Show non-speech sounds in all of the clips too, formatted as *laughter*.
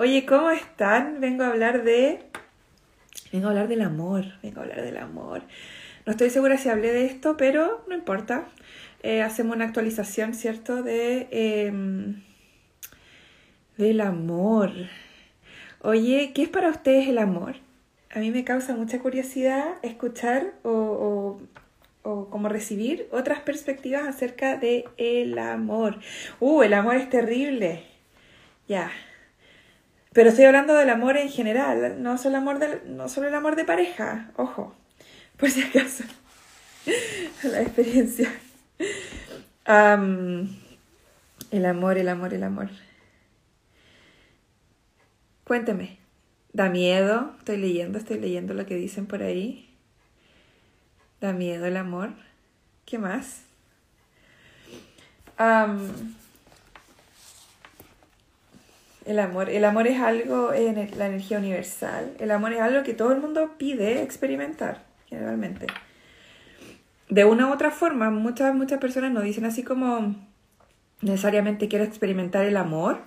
Oye, ¿cómo están? Vengo a hablar de... Vengo a hablar del amor, vengo a hablar del amor. No estoy segura si hablé de esto, pero no importa. Eh, hacemos una actualización, ¿cierto? De... Em, del amor. Oye, ¿qué es para ustedes el amor? A mí me causa mucha curiosidad escuchar o, o, como recibir otras perspectivas acerca de el amor. Uh, el amor es terrible. Ya, pero estoy hablando del amor en general, no solo el amor de, no solo el amor de pareja, ojo, por si acaso. *laughs* La experiencia. el amor, el amor, el amor. Cuénteme, ¿da miedo? Estoy leyendo, estoy leyendo lo que dicen por ahí. ¿Da miedo el amor? ¿Qué más? El amor. El amor es algo, la energía universal. El amor es algo que todo el mundo pide experimentar, generalmente. De una u otra forma, muchas, muchas personas nos dicen así como necesariamente quiero experimentar el amor.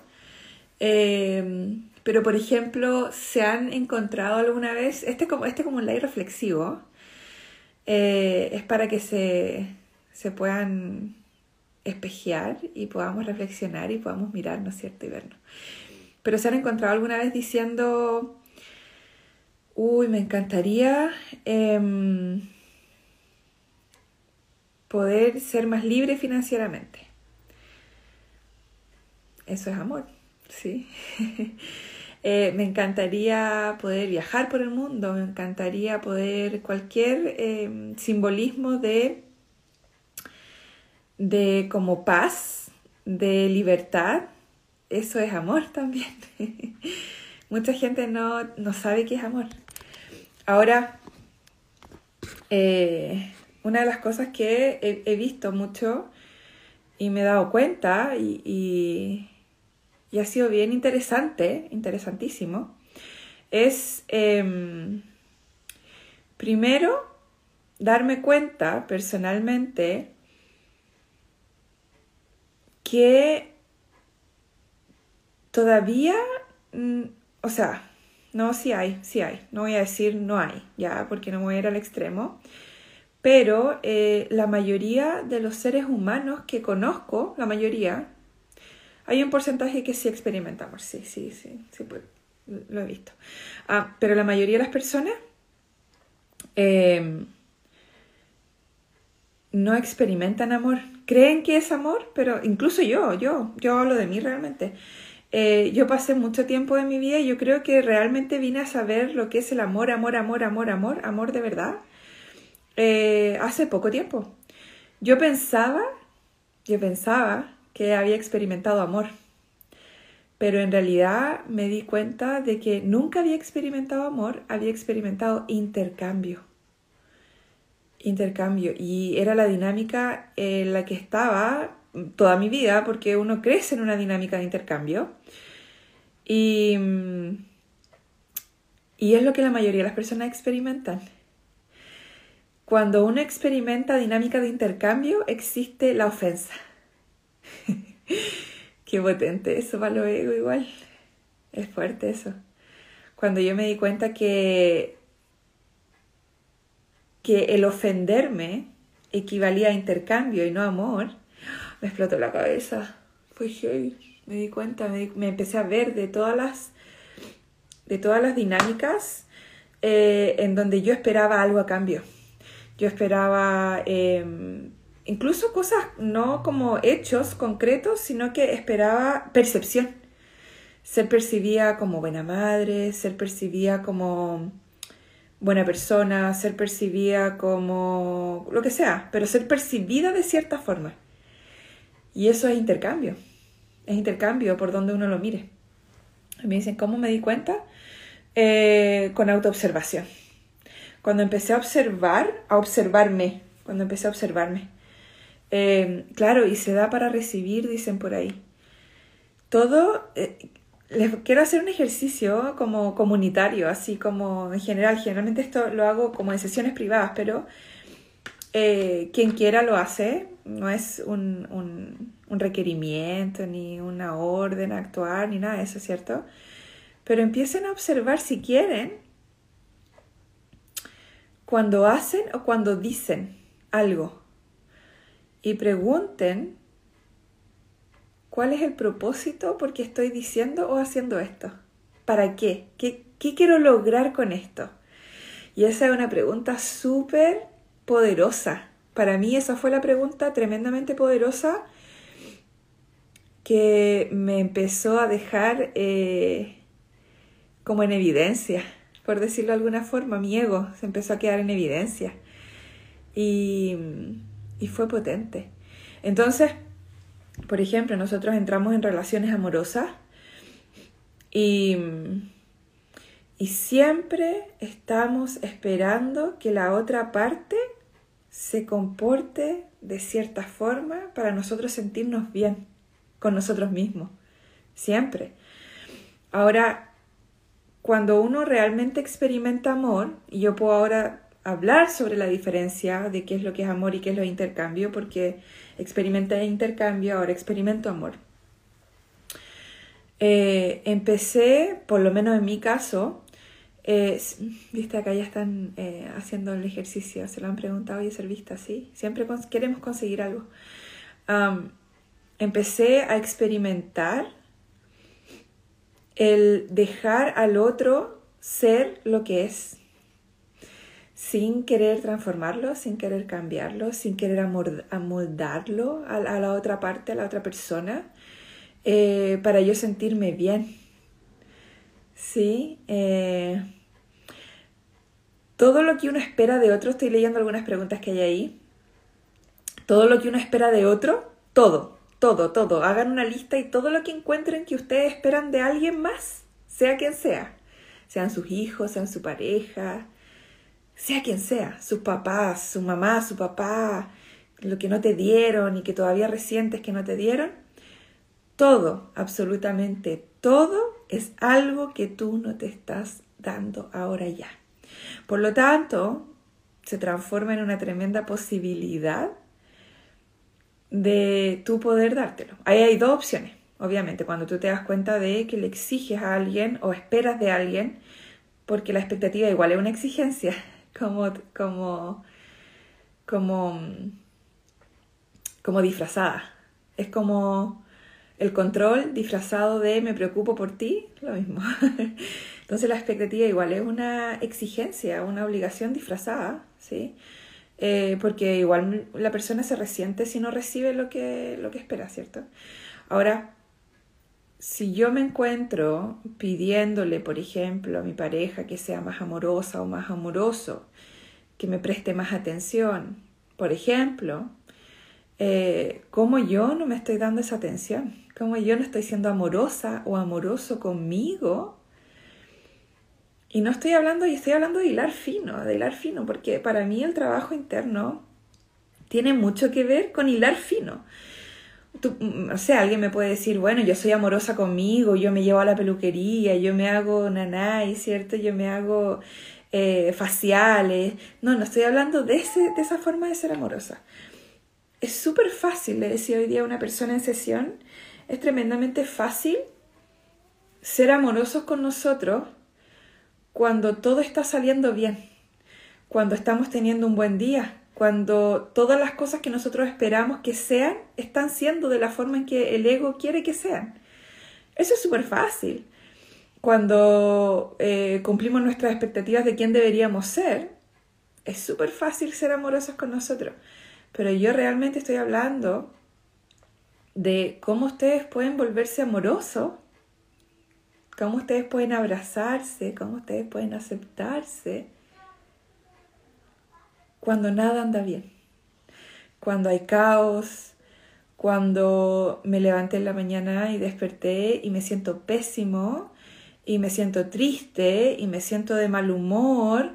Em, pero, por ejemplo, se han encontrado alguna vez, este como, este como un ley reflexivo, eh, es para que se, se puedan espejear y podamos reflexionar y podamos mirar, ¿no es cierto? Y vernos pero se han encontrado alguna vez diciendo, uy, me encantaría em, poder ser más libre financieramente. Eso es amor, ¿sí? *laughs* Eh, me encantaría poder viajar por el mundo, me encantaría poder cualquier em, simbolismo de, de como paz, de libertad, eso es amor *laughs* también. Mucha gente no, sabe qué es amor. Ahora, eh, una de las cosas que he, visto mucho y me he dado cuenta y, ha sido bien interesante, interesantísimo, es em, primero darme cuenta personalmente que Todavía, mm, o sea, no, sí hay, sí hay. No voy a decir no hay, ya, porque no voy a ir al extremo. Pero eh, la mayoría de los seres humanos que conozco, la mayoría, hay un porcentaje que sí experimentamos, sí, sí, sí, sí, pues, lo he visto. Ah, pero la mayoría de las personas em, no experimentan amor. Creen que es amor, pero incluso yo, yo, yo hablo de mí realmente. Eh, yo pasé mucho tiempo de mi vida y yo creo que realmente vine a saber lo que es el amor, amor, amor, amor, amor, amor de verdad, eh, hace poco tiempo. Yo pensaba, yo pensaba que había experimentado amor, pero en realidad me di cuenta de que nunca había experimentado amor, había experimentado intercambio. Intercambio. Y era la dinámica en la que estaba toda mi vida porque uno crece en una dinámica de intercambio y, y es lo que la mayoría de las personas experimentan. Cuando uno experimenta dinámica de intercambio existe la ofensa. *laughs* Qué potente eso para lo ego igual. Es fuerte eso. Cuando yo me di cuenta que, que el ofenderme equivalía a intercambio y no amor, me explotó la cabeza. Fue Me di cuenta, me, empecé a ver de todas las, de todas las dinámicas eh, en donde yo esperaba algo a cambio. Yo esperaba em, incluso cosas no como hechos concretos, sino que esperaba percepción. Ser percibida como buena madre, ser percibida como buena persona, ser percibida como lo que sea, pero ser percibida de cierta forma. Y eso es intercambio. Es intercambio por donde uno lo mire. Me dicen, ¿cómo me di cuenta? Eh, con autoobservación. Cuando empecé a observar, a observarme, cuando empecé a observarme. Eh, claro, y se da para recibir, dicen por ahí. Todo, eh, les quiero hacer un ejercicio como comunitario, así como en general. Generalmente esto lo hago como en sesiones privadas, pero quien quiera lo hace. No es un, un, un requerimiento, ni una orden a actuar, ni nada de eso, ¿cierto? Pero empiecen a observar si quieren cuando hacen o cuando dicen algo. Y pregunten cuál es el propósito por qué estoy diciendo o haciendo esto. ¿Para qué? ¿Qué, qué quiero lograr con esto? Y esa es una pregunta súper poderosa. Para mí esa fue la pregunta tremendamente poderosa que me empezó a dejar eh, como en evidencia, por decirlo de alguna forma, mi ego se empezó a quedar en evidencia y, y fue potente. Entonces, por ejemplo, nosotros entramos en relaciones amorosas y, y siempre estamos esperando que la otra parte se comporte de cierta forma para nosotros sentirnos bien con nosotros mismos. Siempre. Ahora, cuando uno realmente experimenta amor, y yo puedo ahora hablar sobre la diferencia de qué es lo que es amor y qué es lo de intercambio, porque experimenté intercambio, ahora experimento amor. Eh, empecé, por lo menos en mi caso, eh, viste, acá ya están eh, haciendo el ejercicio, se lo han preguntado y ser vista así. Siempre queremos conseguir algo. Empecé a experimentar el dejar al otro ser lo que es, sin querer transformarlo, sin querer cambiarlo, sin querer amoldarlo a, la otra parte, a la otra persona, eh, para yo sentirme bien. Sí, eh, todo lo que uno espera de otro, estoy leyendo algunas preguntas que hay ahí, todo lo que uno espera de otro, todo, todo, todo. Hagan una lista y todo lo que encuentren que ustedes esperan de alguien más, sea quien sea. Sean sus hijos, sean su pareja, sea quien sea, sus papás, su mamá, su papá, lo que no te dieron y que todavía resientes que no te dieron. Todo, absolutamente todo es algo que tú no te estás dando ahora ya. Por lo tanto, se transforma en una tremenda posibilidad de tu poder dártelo. Ahí hay dos opciones, obviamente, cuando tú te das cuenta de que le exiges a alguien o esperas de alguien, porque la expectativa igual es una exigencia, *laughs* como, como, como, como disfrazada. Es como el control disfrazado de me preocupo por ti, lo mismo. *laughs* Entonces la expectativa igual es una exigencia, una obligación disfrazada, ¿sí? Eh, porque igual la persona se resiente si no recibe lo que, lo que espera, ¿cierto? Ahora, si yo me encuentro pidiéndole, por ejemplo, a mi pareja que sea más amorosa o más amoroso, que me preste más atención, por ejemplo, eh, ¿cómo yo no me estoy dando esa atención? ¿Cómo yo no estoy siendo amorosa o amoroso conmigo? Y no estoy hablando, y estoy hablando de hilar fino, de hilar fino, porque para mí el trabajo interno tiene mucho que ver con hilar fino. Tú, mm, o sea, alguien me puede decir, bueno, yo soy amorosa conmigo, yo me llevo a la peluquería, yo me hago nanay, ¿cierto? Yo me hago eh, faciales. No, no estoy hablando de, ese, de esa forma de ser amorosa. Es súper fácil, le decía hoy día a una persona en sesión, es tremendamente fácil ser amorosos con nosotros cuando todo está saliendo bien, cuando estamos teniendo un buen día, cuando todas las cosas que nosotros esperamos que sean están siendo de la forma en que el ego quiere que sean. Eso es súper fácil. Cuando eh, cumplimos nuestras expectativas de quién deberíamos ser, es súper fácil ser amorosos con nosotros. Pero yo realmente estoy hablando de cómo ustedes pueden volverse amorosos cómo ustedes pueden abrazarse, cómo ustedes pueden aceptarse cuando nada anda bien, cuando hay caos, cuando me levanté en la mañana y desperté y me siento pésimo y me siento triste y me siento de mal humor,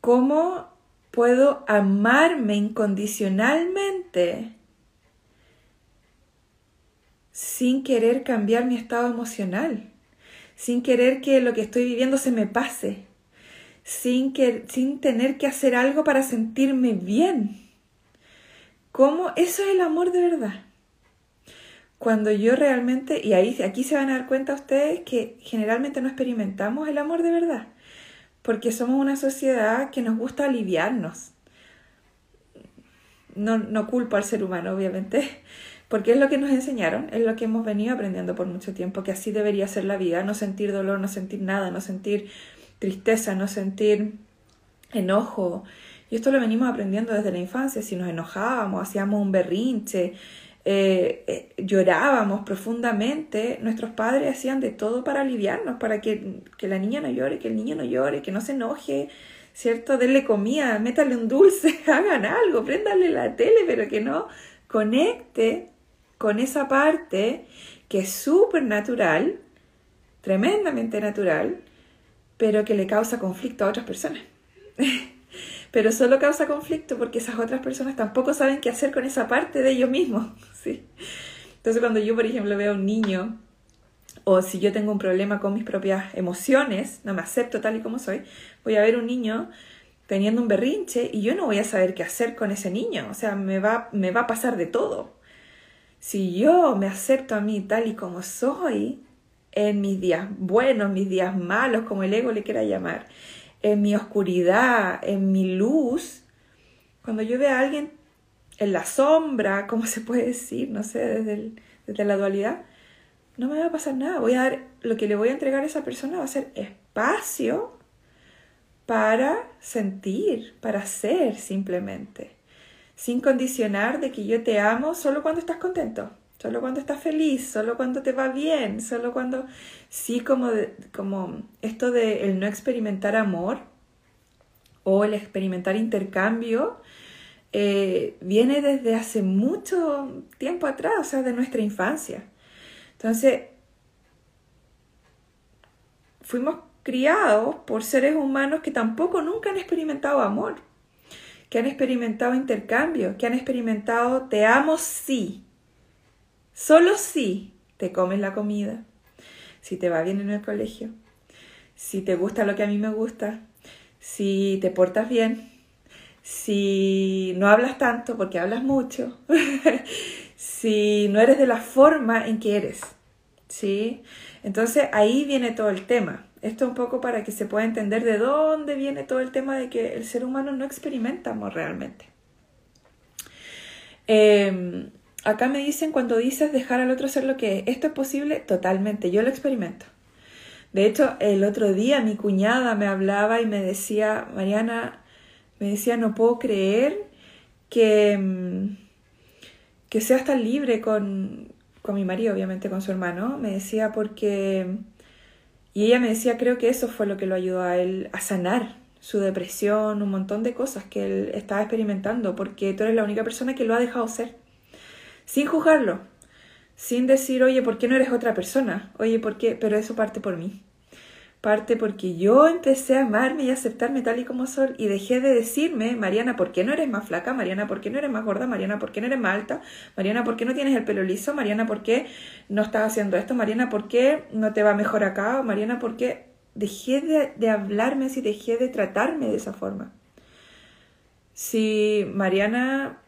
¿cómo puedo amarme incondicionalmente sin querer cambiar mi estado emocional? Sin querer que lo que estoy viviendo se me pase, sin, sin tener que hacer algo para sentirme bien. ¿Cómo? Eso es el amor de verdad. Cuando yo realmente, y ahí aquí se van a dar cuenta ustedes que generalmente no experimentamos el amor de verdad, porque somos una sociedad que nos gusta aliviarnos. No, no culpo al ser humano, obviamente, porque es lo que nos enseñaron, es lo que hemos venido aprendiendo por mucho tiempo, que así debería ser la vida, no sentir dolor, no sentir nada, no sentir tristeza, no sentir enojo. Y esto lo venimos aprendiendo desde la infancia, si nos enojábamos, hacíamos un berrinche, eh, eh, llorábamos profundamente, nuestros padres hacían de todo para aliviarnos, para que, que, la niña no llore, que el niño no llore, que no se enoje, ¿cierto? Denle comida, métale un dulce, *laughs* hagan algo, préndale la tele, pero que no conecte con esa parte que es súper natural, tremendamente natural, pero que le causa conflicto a otras personas. *laughs* pero solo causa conflicto porque esas otras personas tampoco saben qué hacer con esa parte de ellos mismos. *laughs* ¿sí? Entonces cuando yo, por ejemplo, veo a un niño o si yo tengo un problema con mis propias emociones, no me acepto tal y como soy, voy a ver un niño teniendo un berrinche y yo no voy a saber qué hacer con ese niño. O sea, me va, me va a pasar de todo. Si yo me acepto a mí tal y como soy, en mis días buenos, mis días malos, como el ego le quiera llamar, en mi oscuridad, en mi luz, cuando yo veo a alguien en la sombra, *laughs* ¿cómo se puede decir? No sé, desde, desde la dualidad, no me va a pasar nada. Voy a dar, lo que le voy a entregar a esa persona va a ser espacio para sentir, para ser simplemente sin condicionar de que yo te amo solo cuando estás contento, solo cuando estás feliz, solo cuando te va bien, solo cuando sí como, como esto de el no experimentar amor o el experimentar intercambio eh, viene desde hace mucho tiempo atrás, o sea, de nuestra infancia. Entonces, fuimos criados por seres humanos que tampoco nunca han experimentado amor que han experimentado intercambio, que han experimentado te amo si, solo si te comes la comida, si te va bien en el colegio, si te gusta lo que a mí me gusta, si te portas bien, si no hablas tanto porque hablas mucho, *laughs* si no eres de la forma en que eres, ¿sí? Entonces ahí viene todo el tema. Esto un poco para que se pueda entender de dónde viene todo el tema de que el ser humano no experimenta amor realmente. Em, acá me dicen cuando dices dejar al otro ser lo que es. ¿Esto es posible? Totalmente, yo lo experimento. De hecho, el otro día mi cuñada me hablaba y me decía, Mariana, me decía, no puedo creer que, em, que seas tan libre con, con mi marido, obviamente con su hermano. Me decía porque y ella me decía, creo que eso fue lo que lo ayudó a él a sanar su depresión, un montón de cosas que él estaba experimentando, porque tú eres la única persona que lo ha dejado ser, sin juzgarlo, sin decir, oye, ¿por qué no eres otra persona? Oye, ¿por qué? Pero eso parte por mí parte porque yo empecé a amarme y aceptarme tal y como soy y dejé de decirme, Mariana, ¿por qué no eres más flaca? Mariana, ¿por qué no eres más gorda? Mariana, ¿por qué no eres más alta? Mariana, ¿por qué no tienes el pelo liso? Mariana, ¿por qué no estás haciendo esto? Mariana, ¿por qué no te va mejor acá? Mariana, ¿por qué dejé de, de hablarme así, dejé de tratarme de esa forma? Si Mariana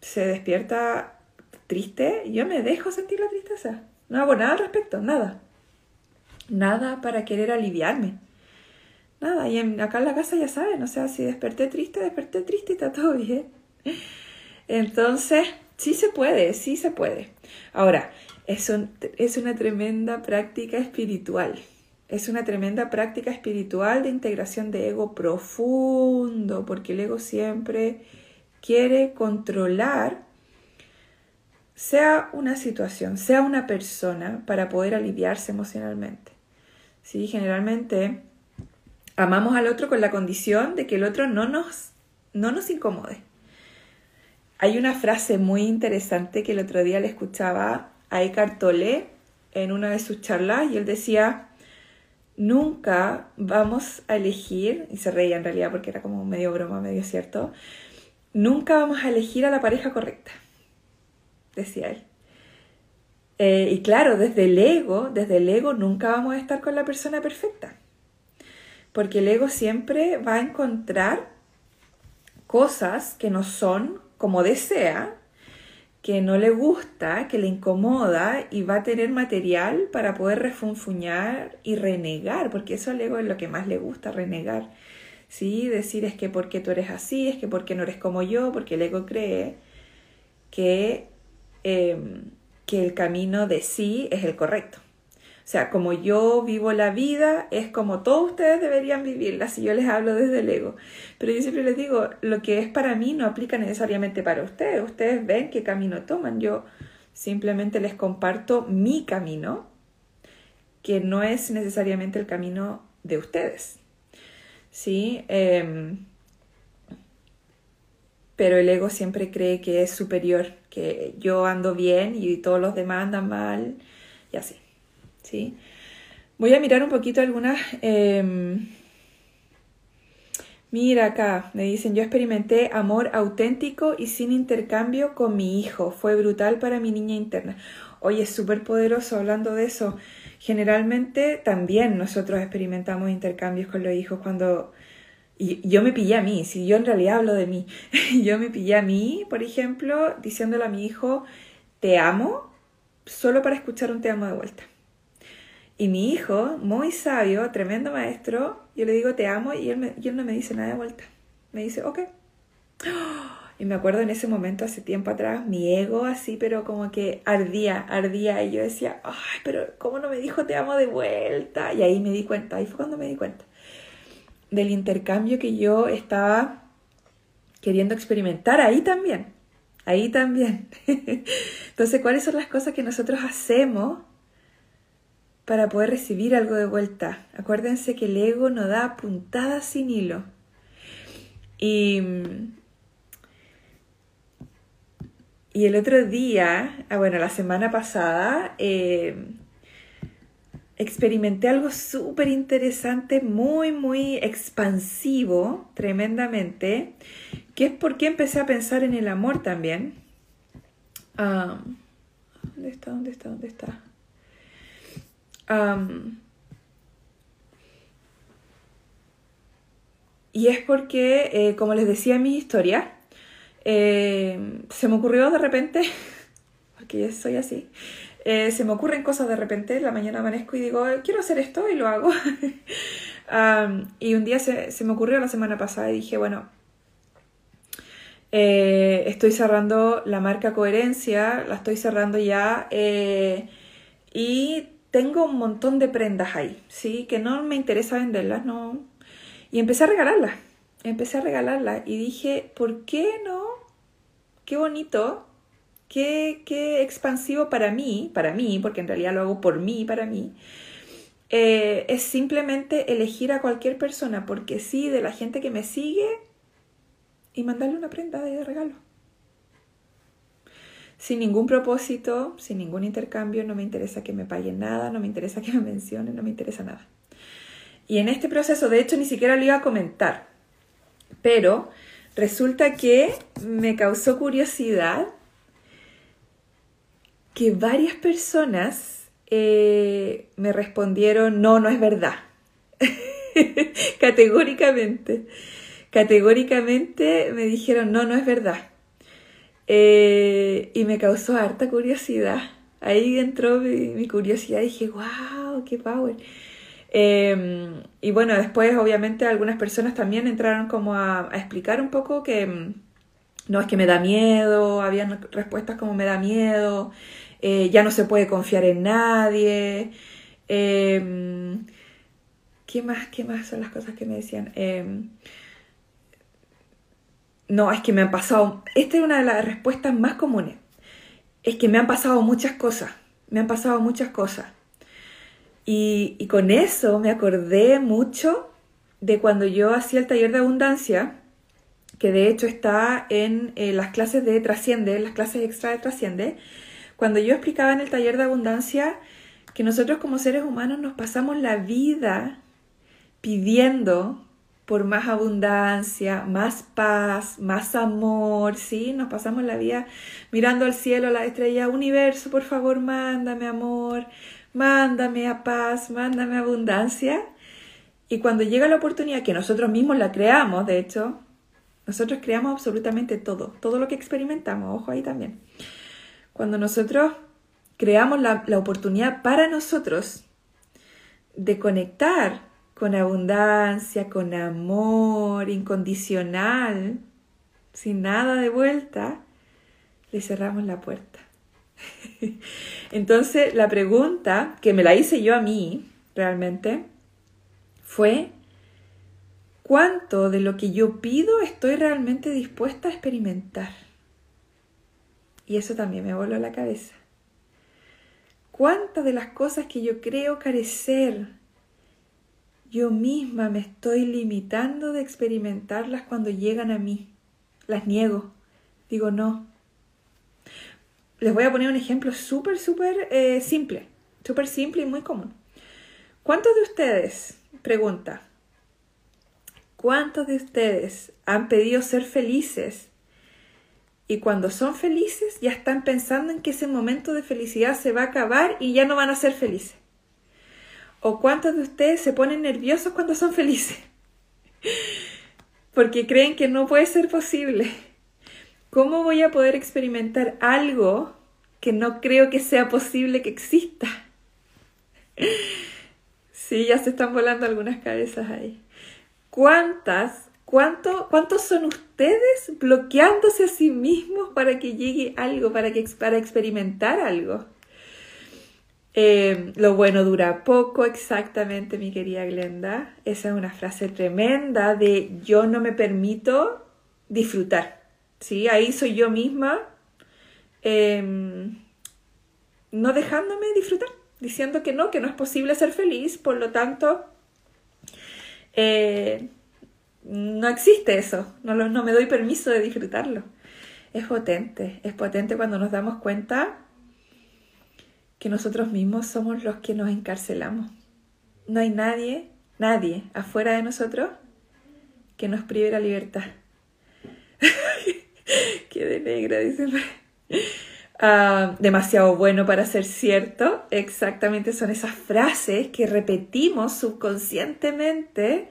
se despierta triste, yo me dejo sentir la tristeza. No hago nada al respecto, nada. Nada para querer aliviarme. Nada, y acá en la casa ya saben, o sea, si desperté triste, desperté triste y está todo *laughs* bien. Entonces, sí se puede, sí se puede. Ahora, es, es una tremenda práctica espiritual. Es una tremenda práctica espiritual de integración de ego profundo, porque el ego siempre quiere controlar sea una situación, sea una persona, para poder aliviarse emocionalmente. ¿Sí? Generalmente amamos al otro con la condición de que el otro no nos, no nos incomode. hay una frase muy interesante que el otro día le escuchaba a Eckhart Tolle en una de sus charlas y él decía, nunca vamos a elegir, y se reía en realidad porque era como medio broma, medio cierto, nunca vamos a elegir a la pareja correcta, decía él. Eh, y claro, desde el ego, desde el ego nunca vamos a estar con la persona perfecta, porque el ego siempre va a encontrar cosas que no son como desea, que no le gusta, que le incomoda y va a tener material para poder refunfuñar y renegar, porque eso al ego es lo que más le gusta, renegar. ¿Sí? Decir es que porque tú eres así, es que porque no eres como yo, porque el ego cree que, em, que el camino de sí es el correcto. O sea, como yo vivo la vida, es como todos ustedes deberían vivirla si yo les hablo desde el ego. Pero yo siempre les digo, lo que es para mí no aplica necesariamente para ustedes. Ustedes ven qué camino toman. Yo simplemente les comparto mi camino, que no es necesariamente el camino de ustedes. ¿Sí? Em, pero el ego siempre cree que es superior, que yo ando bien y todos los demás andan mal y así. ¿sí? Voy a mirar un poquito algunas... Em, mira acá, me dicen, yo experimenté amor auténtico y sin intercambio con mi hijo. Fue brutal para mi niña interna. Oye, es súper poderoso hablando de eso. Generalmente también nosotros experimentamos intercambios con los hijos cuando... Y yo me pillé a mí, si yo en realidad hablo de mí, *laughs* yo me pillé a mí, por ejemplo, diciéndole a mi hijo, te amo, solo para escuchar un te amo de vuelta. Y mi hijo, muy sabio, tremendo maestro, yo le digo te amo y él, me, no me dice nada de vuelta. Me dice, ok. *gasps* Y me acuerdo en ese momento, hace tiempo atrás, mi ego así, pero como que ardía, ardía. Y yo decía, ay, pero ¿cómo no me dijo te amo de vuelta? Y ahí me di cuenta, ahí fue cuando me di cuenta del intercambio que yo estaba queriendo experimentar ahí también. Ahí también. *laughs* Entonces, ¿cuáles son las cosas que nosotros hacemos para poder recibir algo de vuelta. Acuérdense que el ego no da puntadas sin hilo. Y, y el otro día, ah, bueno, la semana pasada, eh, experimenté algo súper interesante, muy, muy expansivo, tremendamente, que es porque empecé a pensar en el amor también. ¿Dónde está? ¿Dónde está? ¿Dónde está? y es porque, eh, como les decía en mi historia, eh, se me ocurrió de repente, *laughs* porque yo soy así, eh, se me ocurren cosas de repente, la mañana amanezco y digo, quiero hacer esto y lo hago. *laughs* y un día se, se, me ocurrió la semana pasada y dije, bueno, estoy cerrando la marca Coherencia, la estoy cerrando ya y tengo un montón de prendas ahí, ¿sí? Que no me interesa venderlas, no. Y empecé a regalarlas, empecé a regalarlas y dije, ¿por qué no? Qué bonito, qué, expansivo para mí, para mí, porque en realidad lo hago por mí, para mí. Eh, es simplemente elegir a cualquier persona, porque sí, de la gente que me sigue, y mandarle una prenda de regalo sin ningún propósito, sin ningún intercambio, no me interesa que me paguen nada, no me interesa que me mencionen, no me interesa nada. Y en este proceso, de hecho, ni siquiera lo iba a comentar, pero resulta que me causó curiosidad que varias personas eh, me respondieron, no, no es verdad. *laughs* Categóricamente. Categóricamente me dijeron, no, no es verdad. Eh, y me causó harta curiosidad. Ahí entró mi, curiosidad y dije, wow, qué power. Em, y bueno, después obviamente algunas personas también entraron como a, explicar un poco que mm, no es que me da miedo, habían respuestas como me da miedo, eh, ya no se puede confiar en nadie. Em, ¿Qué más? ¿Qué más son las cosas que me decían? Em, no, es que me han pasado, esta es una de las respuestas más comunes, es que me han pasado muchas cosas, me han pasado muchas cosas. Y, y con eso me acordé mucho de cuando yo hacía el taller de abundancia, que de hecho está en eh, las clases de Trasciende, las clases extra de Trasciende, cuando yo explicaba en el taller de abundancia que nosotros como seres humanos nos pasamos la vida pidiendo por más abundancia, más paz, más amor, ¿sí? Nos pasamos la vida mirando al cielo, a la estrella, universo, por favor, mándame amor, mándame a paz, mándame abundancia. Y cuando llega la oportunidad, que nosotros mismos la creamos, de hecho, nosotros creamos absolutamente todo, todo lo que experimentamos, ojo ahí también. Cuando nosotros creamos la, la oportunidad para nosotros de conectar con abundancia, con amor incondicional, sin nada de vuelta, le cerramos la puerta. *laughs* Entonces, la pregunta que me la hice yo a mí, realmente, fue, ¿cuánto de lo que yo pido estoy realmente dispuesta a experimentar? Y eso también me voló la cabeza. ¿Cuántas de las cosas que yo creo carecer yo misma me estoy limitando de experimentarlas cuando llegan a mí. Las niego. Digo no. Les voy a poner un ejemplo súper, súper eh, simple. Súper simple y muy común. ¿Cuántos de ustedes, pregunta, cuántos de ustedes han pedido ser felices y cuando son felices ya están pensando en que ese momento de felicidad se va a acabar y ya no van a ser felices? ¿O cuántos de ustedes se ponen nerviosos cuando son felices? *laughs* Porque creen que no puede ser posible. ¿Cómo voy a poder experimentar algo que no creo que sea posible que exista? *laughs* Sí, ya se están volando algunas cabezas ahí. ¿Cuántas, cuánto, cuántos son ustedes bloqueándose a sí mismos para que llegue algo, para, que, para experimentar algo? Eh, lo bueno dura poco, exactamente, mi querida Glenda. Esa es una frase tremenda de yo no me permito disfrutar. ¿sí? Ahí soy yo misma em, no dejándome disfrutar, diciendo que no, que no es posible ser feliz, por lo tanto, eh, no existe eso, no, no me doy permiso de disfrutarlo. Es potente, es potente cuando nos damos cuenta que nosotros mismos somos los que nos encarcelamos. No hay nadie, nadie afuera de nosotros que nos prive la libertad. *laughs* Qué de negra, dice. Uh, demasiado bueno para ser cierto. Exactamente son esas frases que repetimos subconscientemente,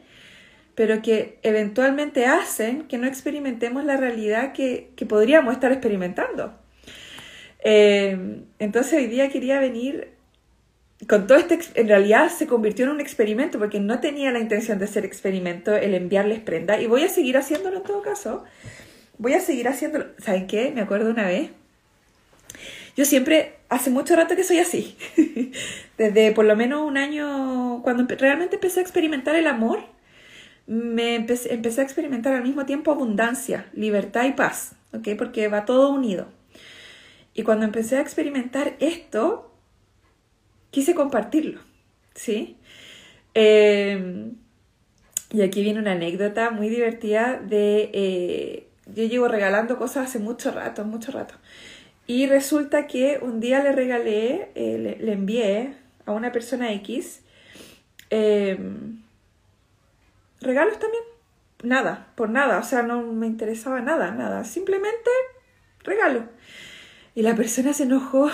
pero que eventualmente hacen que no experimentemos la realidad que, que podríamos estar experimentando. Eh, entonces hoy día quería venir con todo este, en realidad se convirtió en un experimento porque no tenía la intención de ser experimento el enviarles prenda y voy a seguir haciéndolo en todo caso. Voy a seguir haciéndolo. ¿Saben qué? Me acuerdo una vez. Yo siempre, hace mucho rato que soy así. *laughs* Desde por lo menos un año, cuando realmente empecé a experimentar el amor, me empecé, empecé a experimentar al mismo tiempo abundancia, libertad y paz, ¿ok? Porque va todo unido. Y cuando empecé a experimentar esto, quise compartirlo, ¿sí? Em, y aquí viene una anécdota muy divertida de... Eh, yo llevo regalando cosas hace mucho rato, mucho rato. Y resulta que un día le regalé, eh, le, envié a una persona X em, regalos también. Nada, por nada, o sea, no me interesaba nada, nada. Simplemente regalo. Y la persona se enojó.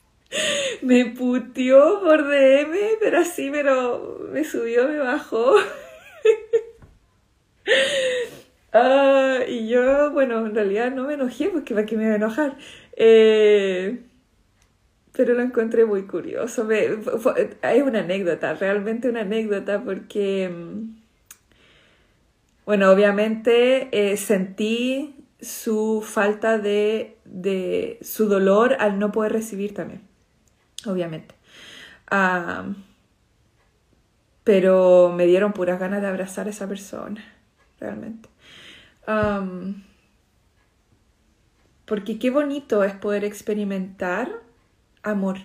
*laughs* me puteó por DM, pero así, pero me subió, me bajó. *laughs* ah, y yo, bueno, en realidad no me enojé porque para qué me iba a enojar. Eh, pero lo encontré muy curioso. Es una anécdota, realmente una anécdota, porque, mm, bueno, obviamente eh, sentí su falta de, de, su dolor al no poder recibir también, obviamente. pero me dieron puras ganas de abrazar a esa persona, realmente. Porque qué bonito es poder experimentar amor,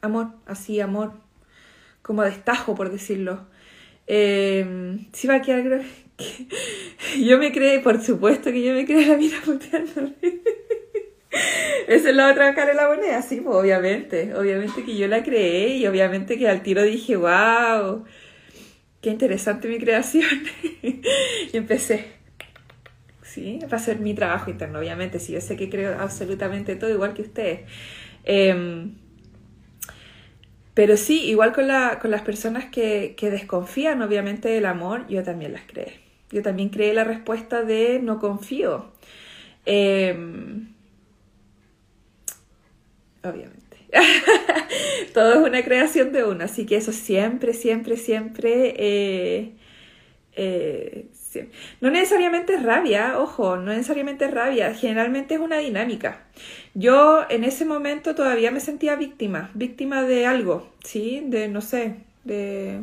amor, así, amor, como destajo, por decirlo. Eh, va a quedar, *laughs* que yo me creé, por supuesto que yo me creé la mina puteándome. *laughs* Esa es la otra cara de la moneda, sí, pues obviamente, obviamente que yo la creé y obviamente que al tiro dije, wow, qué interesante mi creación. *laughs* y empecé. ¿Sí? Va a ser mi trabajo interno, obviamente, sí, yo sé que creo absolutamente todo igual que ustedes. Em, pero sí, igual con, la, con las personas que, que, desconfían, obviamente, del amor, yo también las creé. Yo también creé la respuesta de no confío. Em, obviamente. *laughs* Todo es una creación de uno, así que eso siempre, siempre, siempre eh, eh, no necesariamente es rabia, ojo, no necesariamente es rabia, generalmente es una dinámica. Yo en ese momento todavía me sentía víctima, víctima de algo, ¿sí? De, no sé, de...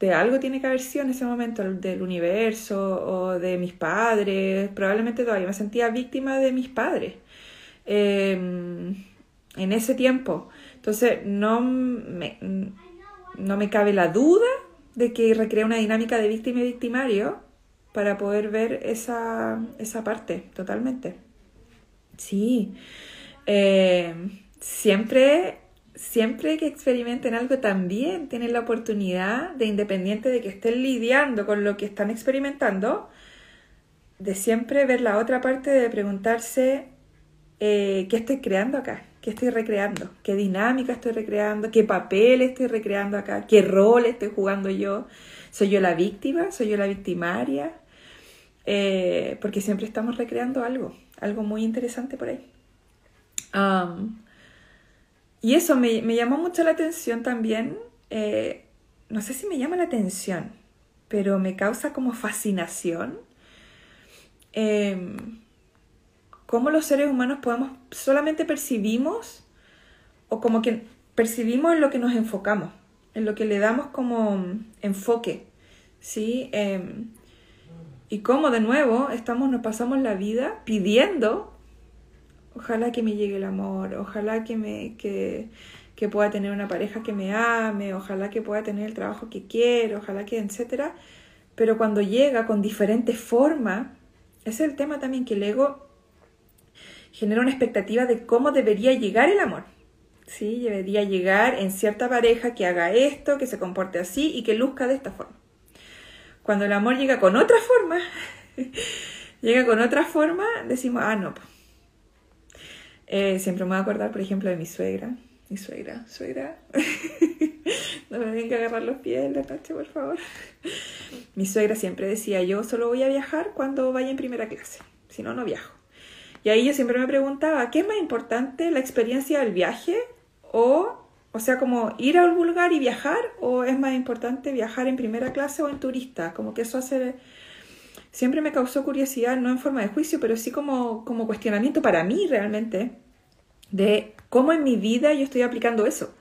De algo tiene que haber sido en ese momento, del universo o de mis padres. Probablemente todavía me sentía víctima de mis padres em, en ese tiempo. Entonces, no me, no me cabe la duda de que recrea una dinámica de víctima y victimario para poder ver esa, esa parte totalmente. Sí, eh, siempre, siempre que experimenten algo también tienen la oportunidad de, independiente de que estén lidiando con lo que están experimentando, de siempre ver la otra parte de preguntarse eh, qué estoy creando acá, qué estoy recreando, qué dinámica estoy recreando, qué papel estoy recreando acá, qué rol estoy jugando yo. ¿Soy yo la víctima? ¿Soy yo la victimaria? Eh, porque siempre estamos recreando algo, algo muy interesante por ahí. y eso me, llamó mucho la atención también. Eh, no sé si me llama la atención, pero me causa como fascinación. Em, cómo los seres humanos podemos, solamente percibimos o como que percibimos en lo que nos enfocamos, en lo que le damos como enfoque, ¿sí? Em, y cómo de nuevo estamos, nos pasamos la vida pidiendo, ojalá que me llegue el amor, ojalá que me, que, pueda tener una pareja que me ame, ojalá que pueda tener el trabajo que quiero, ojalá que, etcétera. Pero cuando llega con diferentes formas, es el tema también que el ego genera una expectativa de cómo debería llegar el amor. ¿Sí? Debería llegar en cierta pareja que haga esto, que se comporte así y que luzca de esta forma. Cuando el amor llega con otra forma, *laughs* llega con otra forma, decimos, ah, no. Eh, siempre me voy a acordar, por ejemplo, de mi suegra. Mi suegra, suegra. *laughs* no me venga a agarrar los pies en la noche, por favor. Mi suegra siempre decía, yo solo voy a viajar cuando vaya en primera clase. Si no, no viajo. Y ahí yo siempre me preguntaba, ¿qué es más importante, la experiencia del viaje o, o sea, como ir a un lugar y viajar o es más importante viajar en primera clase o en turista? Como que eso. Siempre me causó curiosidad, no en forma de juicio, pero sí como, como cuestionamiento para mí realmente, de cómo en mi vida yo estoy aplicando eso.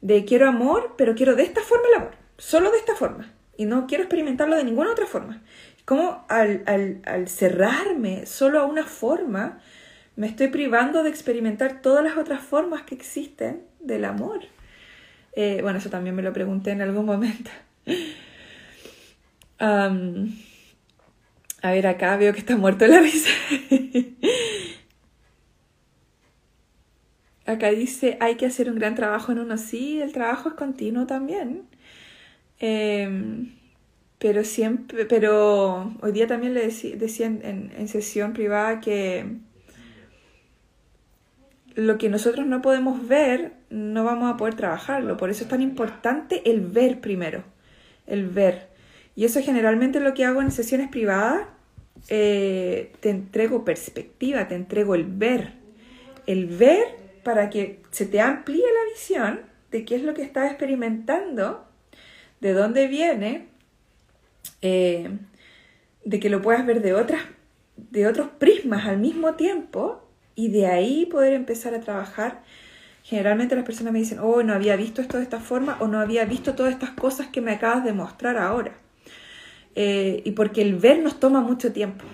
De quiero amor, pero quiero de esta forma el amor, solo de esta forma. Y no quiero experimentarlo de ninguna otra forma como al, al, cerrarme solo a una forma, me estoy privando de experimentar todas las otras formas que existen del amor. Eh, bueno, eso también me lo pregunté en algún momento. *laughs* a ver, acá veo que está muerto la risa. *laughs* acá dice, hay que hacer un gran trabajo en uno. Sí, el trabajo es continuo también. Eh, pero siempre, pero hoy día también le decía en, en, sesión privada que lo que nosotros no podemos ver, no vamos a poder trabajarlo. Por eso es tan importante el ver primero, el ver. Y eso generalmente lo que hago en sesiones privadas, eh, te entrego perspectiva, te entrego el ver. El ver para que se te amplíe la visión de qué es lo que estás experimentando, de dónde viene eh, de que lo puedas ver de, otras, de otros prismas al mismo tiempo y de ahí poder empezar a trabajar. Generalmente las personas me dicen, oh, no había visto esto de esta forma o no había visto todas estas cosas que me acabas de mostrar ahora. Eh, y porque el ver nos toma mucho tiempo.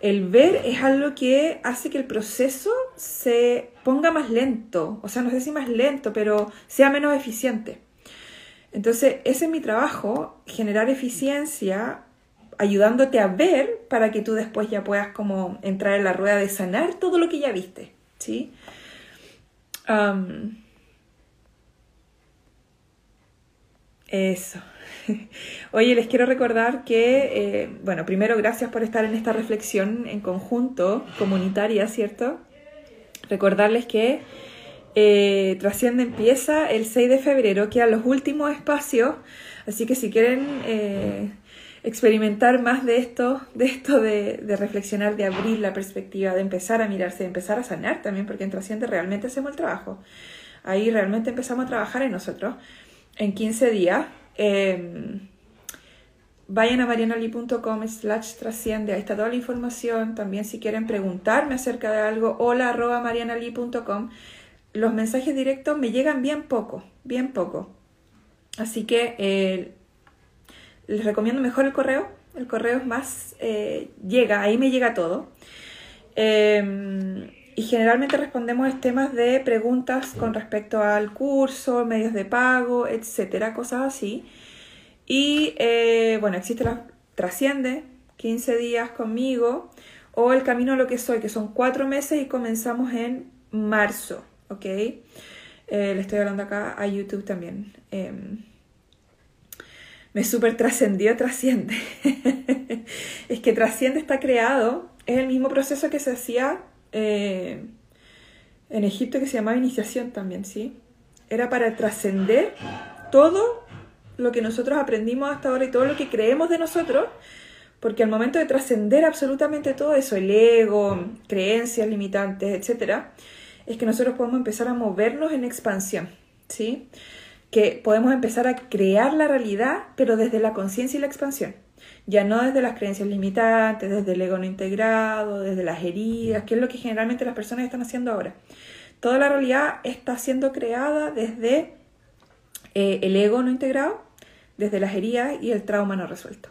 El ver es algo que hace que el proceso se ponga más lento, o sea, no sé si más lento, pero sea menos eficiente. Entonces, ese es mi trabajo, generar eficiencia, ayudándote a ver para que tú después ya puedas como entrar en la rueda de sanar todo lo que ya viste, ¿sí? eso. *laughs* Oye, les quiero recordar que, eh, bueno, primero gracias por estar en esta reflexión en conjunto, comunitaria, ¿cierto? Recordarles que eh, Trasciende empieza el 6 de febrero, quedan los últimos espacios, así que si quieren eh, experimentar más de esto, de esto de, reflexionar, de abrir la perspectiva, de empezar a mirarse, de empezar a sanar también, porque en Trasciende realmente hacemos el trabajo. Ahí realmente empezamos a trabajar en nosotros en 15 días. Em, vayan a marianali.com slash trasciende, ahí está toda la información. También si quieren preguntarme acerca de algo, hola arroba marianali.com los mensajes directos me llegan bien poco, bien poco. Así que eh, les recomiendo mejor el correo. El correo es más, eh, llega, ahí me llega todo. Em, y generalmente respondemos temas de preguntas con respecto al curso, medios de pago, etcétera, cosas así. Y eh, bueno, existe la Trasciende, 15 días conmigo, o El Camino a lo que soy, que son cuatro meses y comenzamos en marzo. ¿Ok? Eh, le estoy hablando acá a YouTube también. Em, me súper trascendió, trasciende. *laughs* es que trasciende está creado, es el mismo proceso que se hacía eh, en Egipto que se llamaba iniciación también, ¿sí? Era para trascender todo lo que nosotros aprendimos hasta ahora y todo lo que creemos de nosotros, porque al momento de trascender absolutamente todo eso, el ego, creencias limitantes, etcétera, es que nosotros podemos empezar a movernos en expansión, ¿sí? Que podemos empezar a crear la realidad, pero desde la conciencia y la expansión. Ya no desde las creencias limitantes, desde el ego no integrado, desde las heridas, que es lo que generalmente las personas están haciendo ahora. Toda la realidad está siendo creada desde eh, el ego no integrado, desde las heridas y el trauma no resuelto.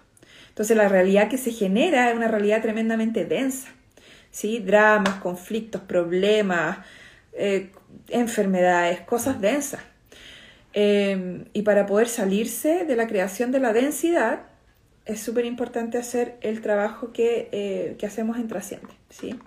Entonces la realidad que se genera es una realidad tremendamente densa. ¿sí? Dramas, conflictos, problemas, eh, enfermedades, cosas densas. Em, y para poder salirse de la creación de la densidad, es súper importante hacer el trabajo que, eh, que hacemos en Trasciende. ¿sí?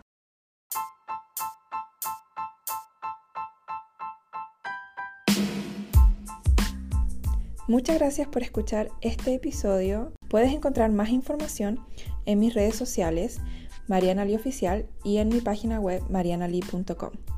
Muchas gracias por escuchar este episodio. Puedes encontrar más información en mis redes sociales, Mariana Oficial, y en mi página web, marianali.com.